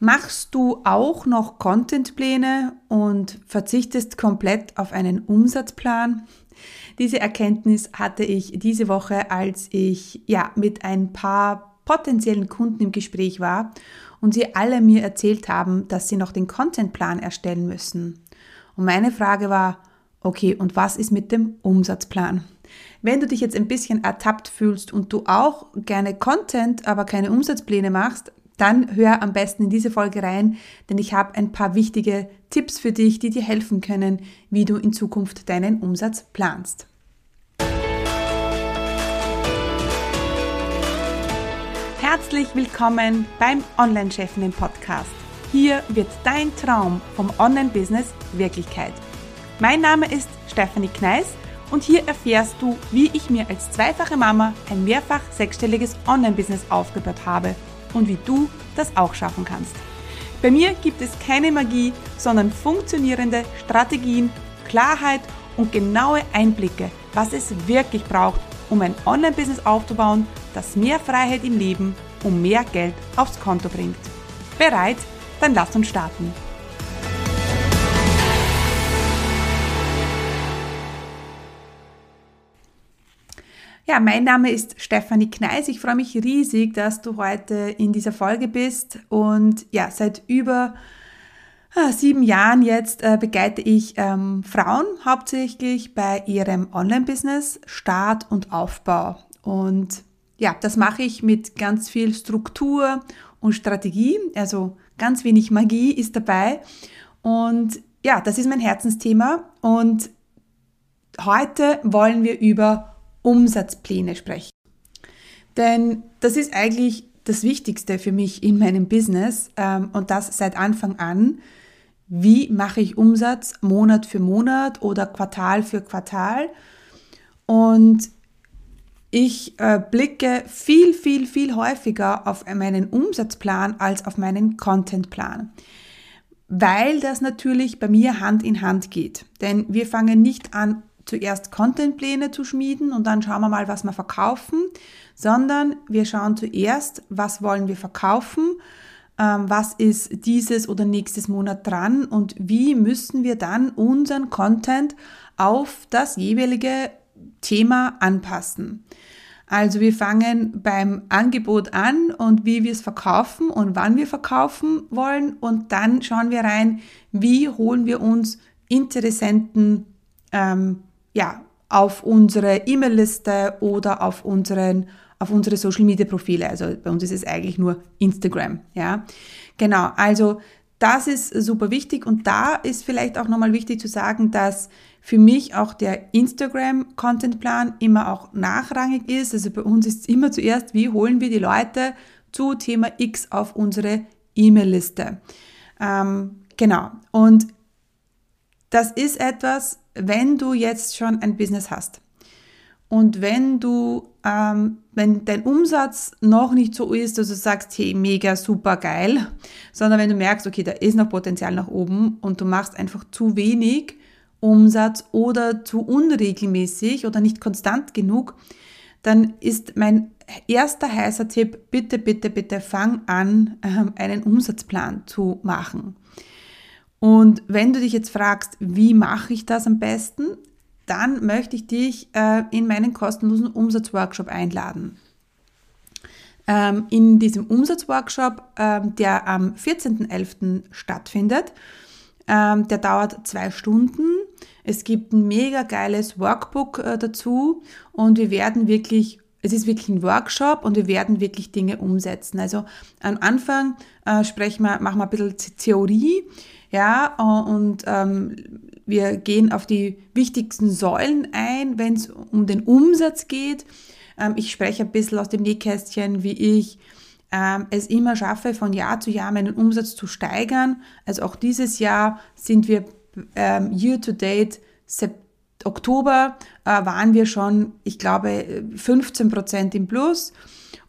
Machst du auch noch Contentpläne und verzichtest komplett auf einen Umsatzplan? Diese Erkenntnis hatte ich diese Woche, als ich ja mit ein paar potenziellen Kunden im Gespräch war und sie alle mir erzählt haben, dass sie noch den Contentplan erstellen müssen. Und meine Frage war, okay, und was ist mit dem Umsatzplan? Wenn du dich jetzt ein bisschen ertappt fühlst und du auch gerne Content, aber keine Umsatzpläne machst, dann hör am besten in diese Folge rein, denn ich habe ein paar wichtige Tipps für dich, die dir helfen können, wie du in Zukunft deinen Umsatz planst. Herzlich willkommen beim Online-Chefinnen Podcast. Hier wird dein Traum vom Online-Business Wirklichkeit. Mein Name ist Stephanie Kneis und hier erfährst du, wie ich mir als zweifache Mama ein mehrfach sechsstelliges Online-Business aufgebaut habe und wie du das auch schaffen kannst. Bei mir gibt es keine Magie, sondern funktionierende Strategien, Klarheit und genaue Einblicke, was es wirklich braucht, um ein Online-Business aufzubauen, das mehr Freiheit im Leben und mehr Geld aufs Konto bringt. Bereit? Dann lass uns starten. Ja, mein Name ist Stefanie Kneis. Ich freue mich riesig, dass du heute in dieser Folge bist. Und ja, seit über ah, sieben Jahren jetzt äh, begleite ich ähm, Frauen hauptsächlich bei ihrem Online-Business, Start und Aufbau. Und ja, das mache ich mit ganz viel Struktur und Strategie. Also ganz wenig Magie ist dabei. Und ja, das ist mein Herzensthema. Und heute wollen wir über Umsatzpläne sprechen. Denn das ist eigentlich das Wichtigste für mich in meinem Business ähm, und das seit Anfang an. Wie mache ich Umsatz Monat für Monat oder Quartal für Quartal? Und ich äh, blicke viel, viel, viel häufiger auf meinen Umsatzplan als auf meinen Contentplan, weil das natürlich bei mir Hand in Hand geht. Denn wir fangen nicht an, zuerst Contentpläne zu schmieden und dann schauen wir mal, was wir verkaufen, sondern wir schauen zuerst, was wollen wir verkaufen, ähm, was ist dieses oder nächstes Monat dran und wie müssen wir dann unseren Content auf das jeweilige Thema anpassen. Also wir fangen beim Angebot an und wie wir es verkaufen und wann wir verkaufen wollen und dann schauen wir rein, wie holen wir uns Interessenten ähm, ja, auf unsere E-Mail-Liste oder auf unseren auf unsere Social Media Profile. Also bei uns ist es eigentlich nur Instagram, ja. Genau. Also das ist super wichtig und da ist vielleicht auch nochmal wichtig zu sagen, dass für mich auch der Instagram Content Plan immer auch nachrangig ist. Also bei uns ist es immer zuerst, wie holen wir die Leute zu Thema X auf unsere E-Mail-Liste. Ähm, genau. Und das ist etwas, wenn du jetzt schon ein Business hast und wenn du, ähm, wenn dein Umsatz noch nicht so ist, dass du sagst, hey, mega, super geil, sondern wenn du merkst, okay, da ist noch Potenzial nach oben und du machst einfach zu wenig Umsatz oder zu unregelmäßig oder nicht konstant genug, dann ist mein erster heißer Tipp, bitte, bitte, bitte fang an, ähm, einen Umsatzplan zu machen. Und wenn du dich jetzt fragst, wie mache ich das am besten, dann möchte ich dich äh, in meinen kostenlosen Umsatzworkshop einladen. Ähm, in diesem Umsatzworkshop, ähm, der am 14.11. stattfindet, ähm, der dauert zwei Stunden. Es gibt ein mega geiles Workbook äh, dazu und wir werden wirklich es ist wirklich ein Workshop und wir werden wirklich Dinge umsetzen. Also am Anfang äh, sprechen wir, machen wir ein bisschen Theorie, ja, äh, und ähm, wir gehen auf die wichtigsten Säulen ein, wenn es um den Umsatz geht. Ähm, ich spreche ein bisschen aus dem Nähkästchen, wie ich ähm, es immer schaffe, von Jahr zu Jahr meinen Umsatz zu steigern. Also auch dieses Jahr sind wir ähm, year to date Oktober äh, waren wir schon, ich glaube, 15 Prozent im Plus.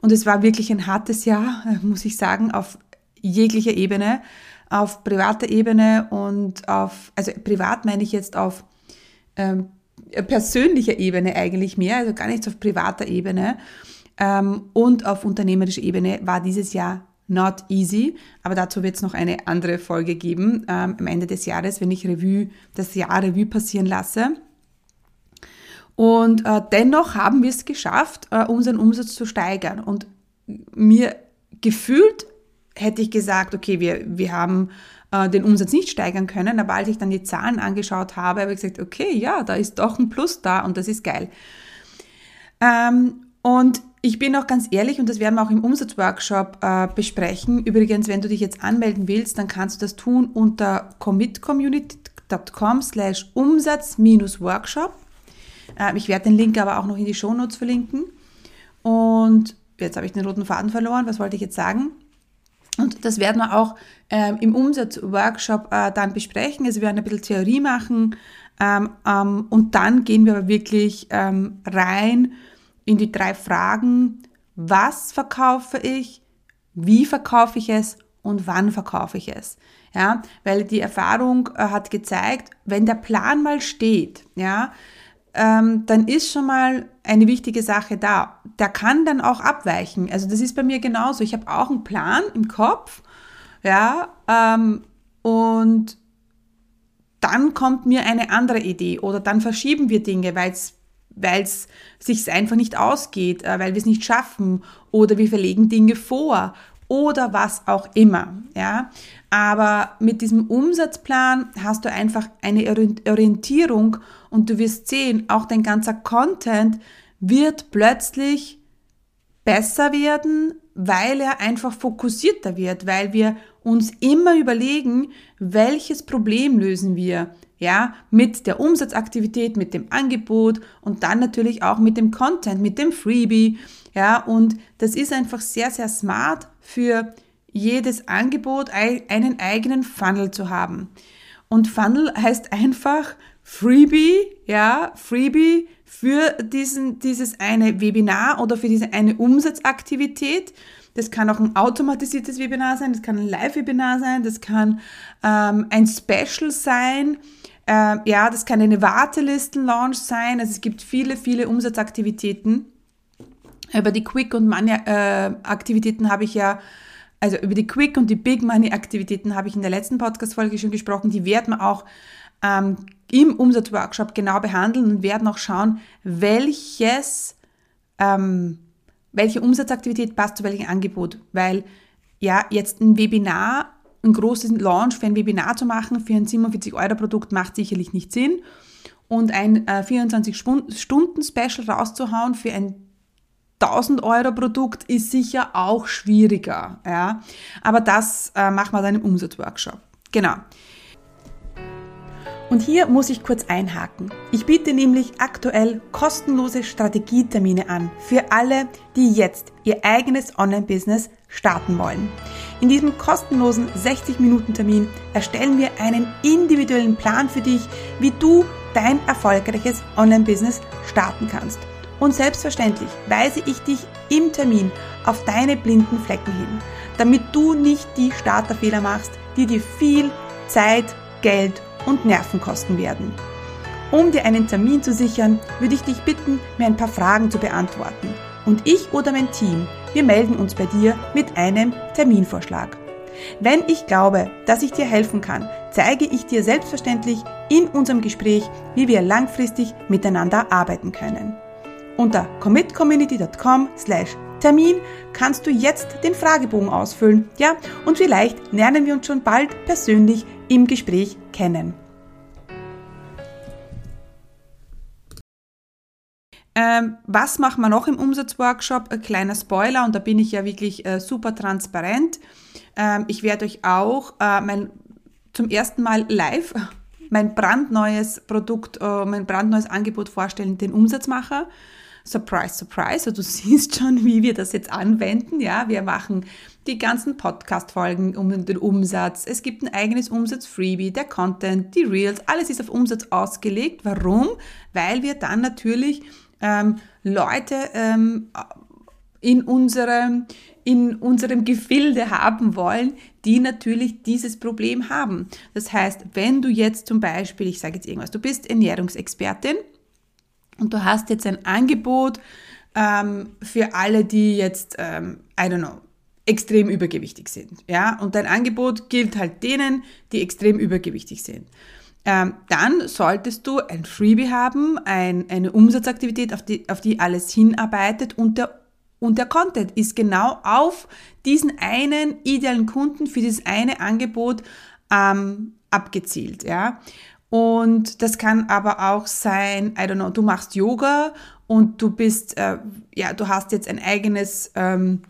Und es war wirklich ein hartes Jahr, muss ich sagen, auf jeglicher Ebene auf privater Ebene und auf, also privat meine ich jetzt auf ähm, persönlicher Ebene eigentlich mehr, also gar nicht auf privater Ebene ähm, und auf unternehmerischer Ebene war dieses Jahr not easy. Aber dazu wird es noch eine andere Folge geben ähm, am Ende des Jahres, wenn ich Revue, das Jahr Revue passieren lasse. Und äh, dennoch haben wir es geschafft, äh, unseren Umsatz zu steigern. Und mir gefühlt hätte ich gesagt, okay, wir, wir haben äh, den Umsatz nicht steigern können, aber als ich dann die Zahlen angeschaut habe, habe ich gesagt, okay, ja, da ist doch ein Plus da und das ist geil. Ähm, und ich bin auch ganz ehrlich, und das werden wir auch im Umsatzworkshop äh, besprechen. Übrigens, wenn du dich jetzt anmelden willst, dann kannst du das tun unter commitcommunity.com slash Umsatz-Workshop. Äh, ich werde den Link aber auch noch in die Shownotes verlinken. Und jetzt habe ich den roten Faden verloren. Was wollte ich jetzt sagen? Und das werden wir auch ähm, im Umsatzworkshop äh, dann besprechen. Also wir werden ein bisschen Theorie machen ähm, ähm, und dann gehen wir aber wirklich ähm, rein in die drei Fragen. Was verkaufe ich? Wie verkaufe ich es? Und wann verkaufe ich es? Ja, weil die Erfahrung äh, hat gezeigt, wenn der Plan mal steht, ja, ähm, dann ist schon mal eine wichtige Sache da. Der kann dann auch abweichen. Also das ist bei mir genauso. Ich habe auch einen Plan im Kopf, ja, ähm, und dann kommt mir eine andere Idee oder dann verschieben wir Dinge, weil es weil es sich einfach nicht ausgeht, äh, weil wir es nicht schaffen oder wir verlegen Dinge vor oder was auch immer, ja. Aber mit diesem Umsatzplan hast du einfach eine Orientierung und du wirst sehen, auch dein ganzer Content wird plötzlich besser werden, weil er einfach fokussierter wird, weil wir uns immer überlegen, welches Problem lösen wir, ja, mit der Umsatzaktivität, mit dem Angebot und dann natürlich auch mit dem Content, mit dem Freebie, ja, und das ist einfach sehr, sehr smart für jedes Angebot einen eigenen Funnel zu haben. Und Funnel heißt einfach Freebie, ja, Freebie für diesen, dieses eine Webinar oder für diese eine Umsatzaktivität. Das kann auch ein automatisiertes Webinar sein, das kann ein Live-Webinar sein, das kann ähm, ein Special sein, äh, ja, das kann eine Wartelisten-Launch sein. Also es gibt viele, viele Umsatzaktivitäten. Über die Quick- und Money-Aktivitäten äh, habe ich ja also über die Quick und die Big Money Aktivitäten habe ich in der letzten Podcast-Folge schon gesprochen. Die werden wir auch ähm, im Umsatzworkshop genau behandeln und werden auch schauen, welches, ähm, welche Umsatzaktivität passt zu welchem Angebot. Weil ja, jetzt ein Webinar, ein großes Launch für ein Webinar zu machen, für ein 47-Euro-Produkt macht sicherlich nicht Sinn. Und ein äh, 24-Stunden-Special rauszuhauen für ein 1000 Euro Produkt ist sicher auch schwieriger. Ja? Aber das äh, machen wir dann im Umsatzworkshop. Genau. Und hier muss ich kurz einhaken. Ich biete nämlich aktuell kostenlose Strategietermine an für alle, die jetzt ihr eigenes Online-Business starten wollen. In diesem kostenlosen 60-Minuten-Termin erstellen wir einen individuellen Plan für dich, wie du dein erfolgreiches Online-Business starten kannst. Und selbstverständlich weise ich dich im Termin auf deine blinden Flecken hin, damit du nicht die Starterfehler machst, die dir viel Zeit, Geld und Nerven kosten werden. Um dir einen Termin zu sichern, würde ich dich bitten, mir ein paar Fragen zu beantworten. Und ich oder mein Team, wir melden uns bei dir mit einem Terminvorschlag. Wenn ich glaube, dass ich dir helfen kann, zeige ich dir selbstverständlich in unserem Gespräch, wie wir langfristig miteinander arbeiten können. Unter commitcommunity.com slash Termin kannst du jetzt den Fragebogen ausfüllen, ja, und vielleicht lernen wir uns schon bald persönlich im Gespräch kennen. Ähm, was machen wir noch im Umsatzworkshop? Ein kleiner Spoiler und da bin ich ja wirklich äh, super transparent. Ähm, ich werde euch auch äh, mein, zum ersten Mal live mein brandneues Produkt, äh, mein brandneues Angebot vorstellen, den Umsatzmacher. Surprise, surprise. Also du siehst schon, wie wir das jetzt anwenden. Ja, wir machen die ganzen Podcast-Folgen um den Umsatz. Es gibt ein eigenes Umsatz-Freebie, der Content, die Reels, alles ist auf Umsatz ausgelegt. Warum? Weil wir dann natürlich ähm, Leute ähm, in unserem, in unserem Gefilde haben wollen, die natürlich dieses Problem haben. Das heißt, wenn du jetzt zum Beispiel, ich sage jetzt irgendwas, du bist Ernährungsexpertin, und du hast jetzt ein Angebot ähm, für alle, die jetzt, ähm, I don't know, extrem übergewichtig sind. Ja, und dein Angebot gilt halt denen, die extrem übergewichtig sind. Ähm, dann solltest du ein Freebie haben, ein, eine Umsatzaktivität, auf die, auf die alles hinarbeitet und der, und der Content ist genau auf diesen einen idealen Kunden für dieses eine Angebot ähm, abgezielt. Ja? Und das kann aber auch sein, I don't know, du machst Yoga und du bist, äh, ja, du hast jetzt ein eigenes ähm,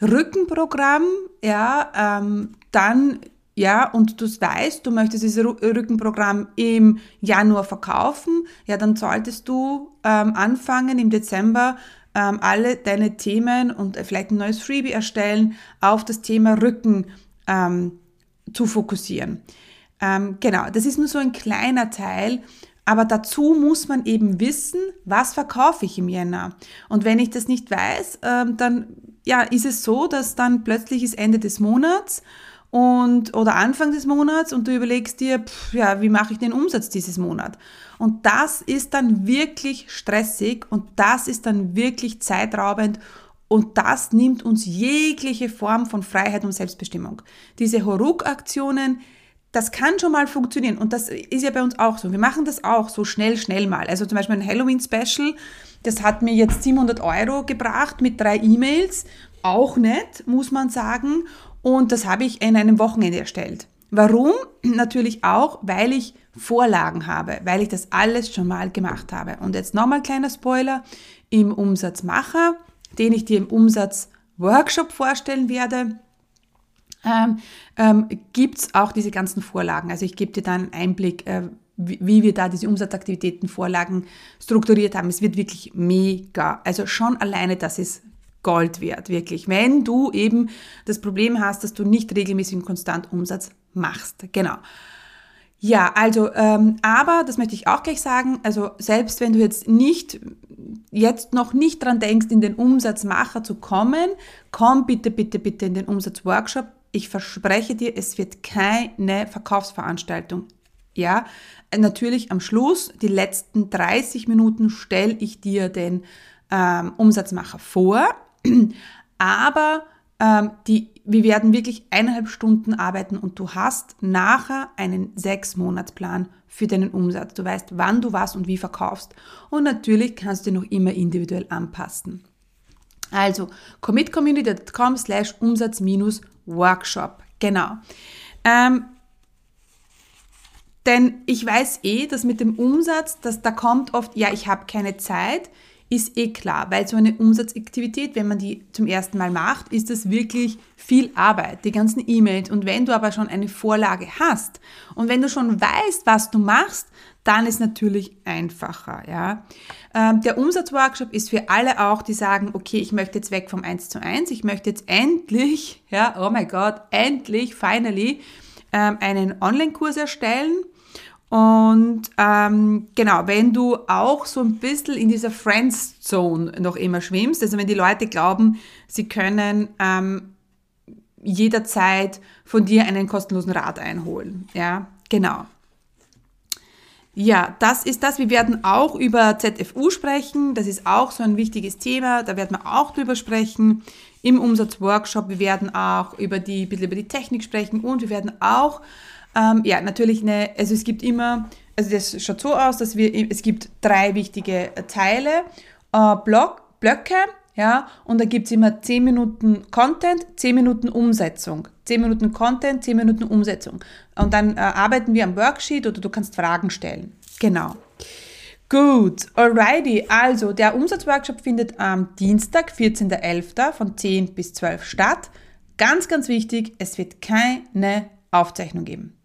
Rückenprogramm, ja, ähm, dann, ja, und du weißt, du möchtest dieses Rückenprogramm im Januar verkaufen, ja, dann solltest du ähm, anfangen im Dezember ähm, alle deine Themen und vielleicht ein neues Freebie erstellen auf das Thema Rücken ähm, zu fokussieren. Ähm, genau, das ist nur so ein kleiner Teil, aber dazu muss man eben wissen, was verkaufe ich im Jänner. Und wenn ich das nicht weiß, ähm, dann ja, ist es so, dass dann plötzlich ist Ende des Monats und oder Anfang des Monats und du überlegst dir, pff, ja, wie mache ich den Umsatz dieses Monat? Und das ist dann wirklich stressig und das ist dann wirklich zeitraubend und das nimmt uns jegliche Form von Freiheit und Selbstbestimmung. Diese Horuk-Aktionen, das kann schon mal funktionieren. Und das ist ja bei uns auch so. Wir machen das auch so schnell, schnell mal. Also zum Beispiel ein Halloween-Special, das hat mir jetzt 700 Euro gebracht mit drei E-Mails. Auch nett, muss man sagen. Und das habe ich in einem Wochenende erstellt. Warum? Natürlich auch, weil ich Vorlagen habe, weil ich das alles schon mal gemacht habe. Und jetzt nochmal kleiner Spoiler im Umsatzmacher, den ich dir im Umsatzworkshop vorstellen werde ähm, ähm, gibt es auch diese ganzen Vorlagen. Also ich gebe dir dann einen Einblick, äh, wie, wir da diese Umsatzaktivitäten, Vorlagen strukturiert haben. Es wird wirklich mega. Also schon alleine das ist Gold wert, wirklich. Wenn du eben das Problem hast, dass du nicht regelmäßig und konstant Umsatz machst. Genau. Ja, also, ähm, aber das möchte ich auch gleich sagen, also selbst wenn du jetzt nicht, jetzt noch nicht dran denkst, in den Umsatzmacher zu kommen, komm bitte, bitte, bitte in den Umsatzworkshop ich verspreche dir, es wird keine Verkaufsveranstaltung. Ja, natürlich am Schluss, die letzten 30 Minuten stelle ich dir den ähm, Umsatzmacher vor, aber ähm, die, wir werden wirklich eineinhalb Stunden arbeiten und du hast nachher einen sechs-Monats-Plan für deinen Umsatz. Du weißt, wann du was und wie verkaufst. Und natürlich kannst du noch immer individuell anpassen. Also commitcommunity.com slash Umsatz-Workshop. Genau. Ähm, denn ich weiß eh, dass mit dem Umsatz, dass da kommt oft, ja, ich habe keine Zeit, ist eh klar, weil so eine Umsatzaktivität, wenn man die zum ersten Mal macht, ist das wirklich viel Arbeit, die ganzen E-Mails. Und wenn du aber schon eine Vorlage hast und wenn du schon weißt, was du machst, dann ist natürlich einfacher. Ja. Ähm, der Umsatzworkshop ist für alle auch, die sagen, okay, ich möchte jetzt weg vom 1 zu 1, ich möchte jetzt endlich, ja, oh mein Gott, endlich, finally, ähm, einen Online-Kurs erstellen und ähm, genau, wenn du auch so ein bisschen in dieser Friends Zone noch immer schwimmst, also wenn die Leute glauben, sie können ähm, jederzeit von dir einen kostenlosen Rat einholen. Ja, genau. Ja, das ist das. Wir werden auch über ZFU sprechen. Das ist auch so ein wichtiges Thema. Da werden wir auch drüber sprechen im Umsatzworkshop. Wir werden auch über die, bisschen über die Technik sprechen und wir werden auch ähm, ja, natürlich eine, also es gibt immer, also das schaut so aus, dass wir, es gibt drei wichtige Teile, äh, Block, Blöcke, ja, und da gibt es immer 10 Minuten Content, 10 Minuten Umsetzung. 10 Minuten Content, 10 Minuten Umsetzung. Und dann äh, arbeiten wir am Worksheet oder du kannst Fragen stellen. Genau. Gut, alrighty. Also, der Umsatzworkshop findet am Dienstag, 14.11. von 10 bis 12 statt. Ganz, ganz wichtig, es wird keine Aufzeichnung geben.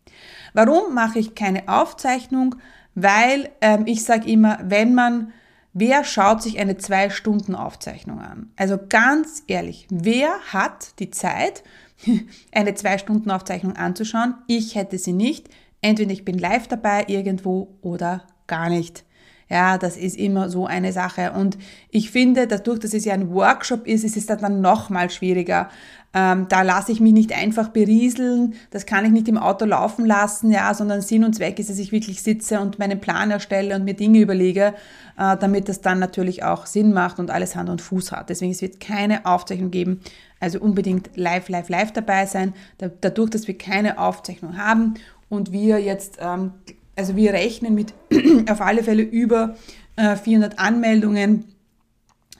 Warum mache ich keine Aufzeichnung? Weil ähm, ich sage immer, wenn man, wer schaut sich eine zwei Stunden Aufzeichnung an? Also ganz ehrlich, wer hat die Zeit, eine zwei Stunden Aufzeichnung anzuschauen? Ich hätte sie nicht. Entweder ich bin live dabei irgendwo oder gar nicht. Ja, das ist immer so eine Sache. Und ich finde, dadurch, dass es ja ein Workshop ist, ist es dann noch mal schwieriger. Ähm, da lasse ich mich nicht einfach berieseln, das kann ich nicht im Auto laufen lassen, ja, sondern Sinn und Zweck ist, dass ich wirklich sitze und meinen Plan erstelle und mir Dinge überlege, äh, damit das dann natürlich auch Sinn macht und alles Hand und Fuß hat. Deswegen es wird keine Aufzeichnung geben, also unbedingt live, live, live dabei sein. Da, dadurch, dass wir keine Aufzeichnung haben und wir jetzt ähm, also wir rechnen mit auf alle Fälle über äh, 400 Anmeldungen.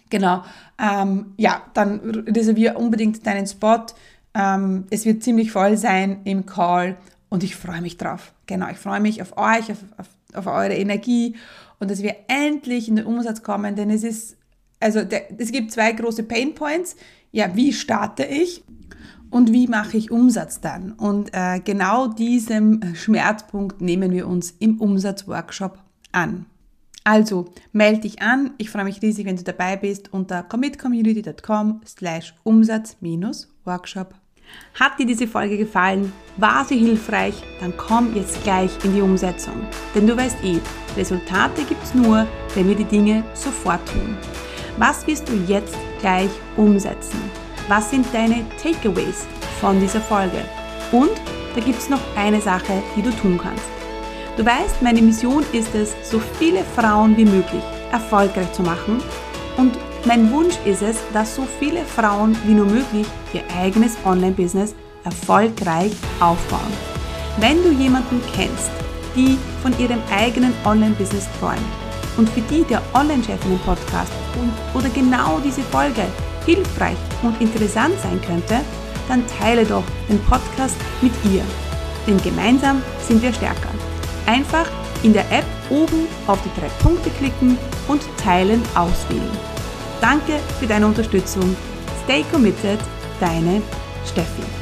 Genau. Ähm, ja, dann reserviere unbedingt deinen Spot. Ähm, es wird ziemlich voll sein im Call und ich freue mich drauf. Genau, ich freue mich auf euch, auf, auf, auf eure Energie und dass wir endlich in den Umsatz kommen, denn es ist, also der, es gibt zwei große Pain Points. Ja, wie starte ich? und wie mache ich Umsatz dann? Und äh, genau diesem Schmerzpunkt nehmen wir uns im Umsatzworkshop an. Also melde dich an. Ich freue mich riesig, wenn du dabei bist unter commitcommunity.com slash Umsatz-Workshop. Hat dir diese Folge gefallen? War sie hilfreich? Dann komm jetzt gleich in die Umsetzung. Denn du weißt eh, Resultate gibt es nur, wenn wir die Dinge sofort tun. Was wirst du jetzt gleich umsetzen? was sind deine Takeaways von dieser Folge? Und da gibt es noch eine Sache, die du tun kannst. Du weißt, meine Mission ist es, so viele Frauen wie möglich erfolgreich zu machen. Und mein Wunsch ist es, dass so viele Frauen wie nur möglich ihr eigenes Online-Business erfolgreich aufbauen. Wenn du jemanden kennst, die von ihrem eigenen Online-Business träumt und für die der Online-Chefinnen-Podcast oder genau diese Folge hilfreich und interessant sein könnte, dann teile doch den Podcast mit ihr. Denn gemeinsam sind wir stärker. Einfach in der App oben auf die drei Punkte klicken und Teilen auswählen. Danke für deine Unterstützung. Stay committed, deine Steffi.